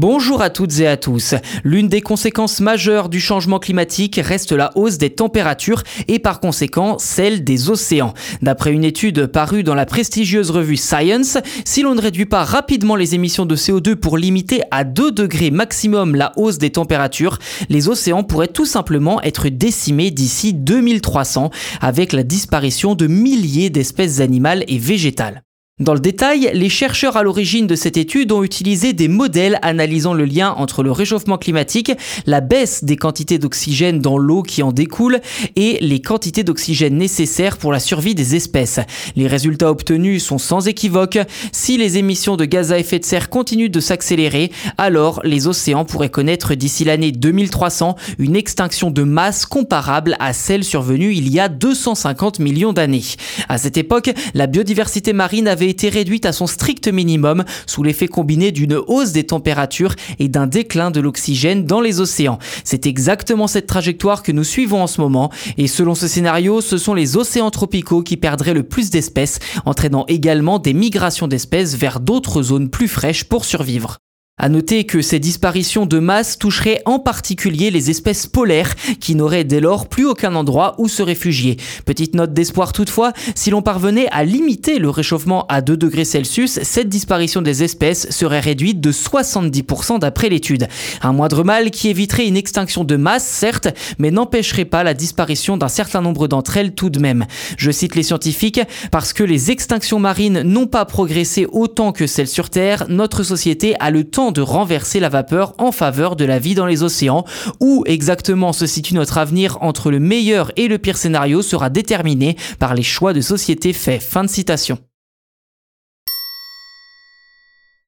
Bonjour à toutes et à tous. L'une des conséquences majeures du changement climatique reste la hausse des températures et par conséquent celle des océans. D'après une étude parue dans la prestigieuse revue Science, si l'on ne réduit pas rapidement les émissions de CO2 pour limiter à 2 degrés maximum la hausse des températures, les océans pourraient tout simplement être décimés d'ici 2300 avec la disparition de milliers d'espèces animales et végétales. Dans le détail, les chercheurs à l'origine de cette étude ont utilisé des modèles analysant le lien entre le réchauffement climatique, la baisse des quantités d'oxygène dans l'eau qui en découle et les quantités d'oxygène nécessaires pour la survie des espèces. Les résultats obtenus sont sans équivoque. Si les émissions de gaz à effet de serre continuent de s'accélérer, alors les océans pourraient connaître d'ici l'année 2300 une extinction de masse comparable à celle survenue il y a 250 millions d'années. À cette époque, la biodiversité marine avait été réduite à son strict minimum sous l'effet combiné d'une hausse des températures et d'un déclin de l'oxygène dans les océans. C'est exactement cette trajectoire que nous suivons en ce moment et selon ce scénario, ce sont les océans tropicaux qui perdraient le plus d'espèces, entraînant également des migrations d'espèces vers d'autres zones plus fraîches pour survivre. À noter que ces disparitions de masse toucheraient en particulier les espèces polaires qui n'auraient dès lors plus aucun endroit où se réfugier. Petite note d'espoir toutefois, si l'on parvenait à limiter le réchauffement à 2 degrés Celsius, cette disparition des espèces serait réduite de 70% d'après l'étude. Un moindre mal qui éviterait une extinction de masse, certes, mais n'empêcherait pas la disparition d'un certain nombre d'entre elles tout de même. Je cite les scientifiques, parce que les extinctions marines n'ont pas progressé autant que celles sur Terre, notre société a le temps de renverser la vapeur en faveur de la vie dans les océans. Où exactement se situe notre avenir entre le meilleur et le pire scénario sera déterminé par les choix de société faits. Fin de citation.